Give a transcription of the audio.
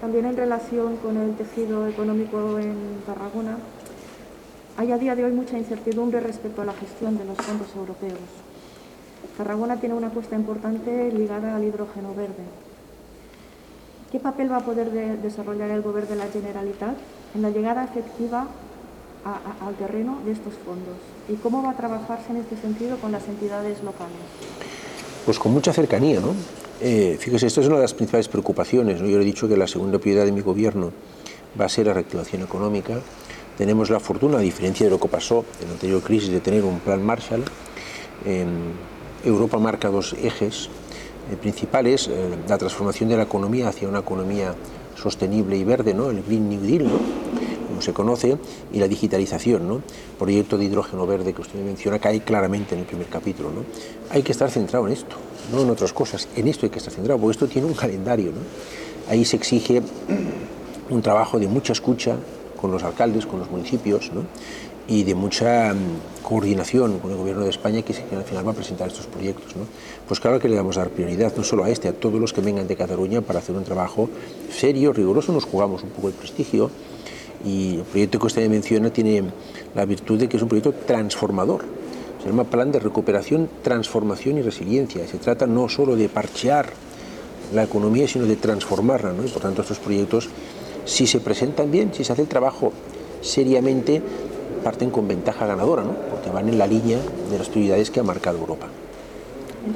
También en relación con el tejido económico en Tarragona, hay a día de hoy mucha incertidumbre respecto a la gestión de los fondos europeos. Tarragona tiene una apuesta importante ligada al hidrógeno verde. ¿Qué papel va a poder desarrollar el Gobierno de la Generalitat en la llegada efectiva al terreno de estos fondos? ¿Y cómo va a trabajarse en este sentido con las entidades locales? Pues con mucha cercanía, ¿no? Eh, fíjese, esto es una de las principales preocupaciones. ¿no? Yo le he dicho que la segunda prioridad de mi gobierno va a ser la reactivación económica. Tenemos la fortuna, a diferencia de lo que pasó en la anterior crisis, de tener un plan Marshall. Europa marca dos ejes eh, principales, eh, la transformación de la economía hacia una economía sostenible y verde, ¿no? el Green New Deal, ¿no? Como se conoce, y la digitalización, ¿no? proyecto de hidrógeno verde que usted menciona, cae claramente en el primer capítulo. ¿no? Hay que estar centrado en esto, no en otras cosas, en esto hay que estar centrado, porque esto tiene un calendario. ¿no? Ahí se exige un trabajo de mucha escucha con los alcaldes, con los municipios, ¿no? y de mucha mm, coordinación con el Gobierno de España que, al final va a presentar estos proyectos. ¿no? Pues claro que le vamos a dar prioridad, no solo a este, a todos los que vengan de Cataluña para hacer un trabajo serio, riguroso, nos jugamos un poco el prestigio y el proyecto que usted menciona tiene la virtud de que es un proyecto transformador. Se llama Plan de Recuperación, Transformación y Resiliencia. Se trata no solo de parchear la economía, sino de transformarla. ¿no? Y por tanto, estos proyectos, si se presentan bien, si se hace el trabajo seriamente, parten con ventaja ganadora, ¿no? porque van en la línea de las prioridades que ha marcado Europa.